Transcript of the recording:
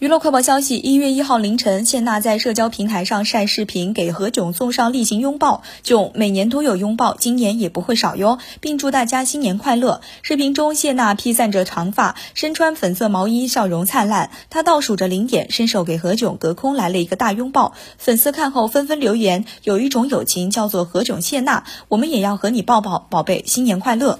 娱乐快报消息：一月一号凌晨，谢娜在社交平台上晒视频，给何炅送上例行拥抱。炅每年都有拥抱，今年也不会少哟，并祝大家新年快乐。视频中，谢娜披散着长发，身穿粉色毛衣，笑容灿烂。她倒数着零点，伸手给何炅隔空来了一个大拥抱。粉丝看后纷纷留言：“有一种友情叫做何炅谢娜，我们也要和你抱抱，宝贝，新年快乐。”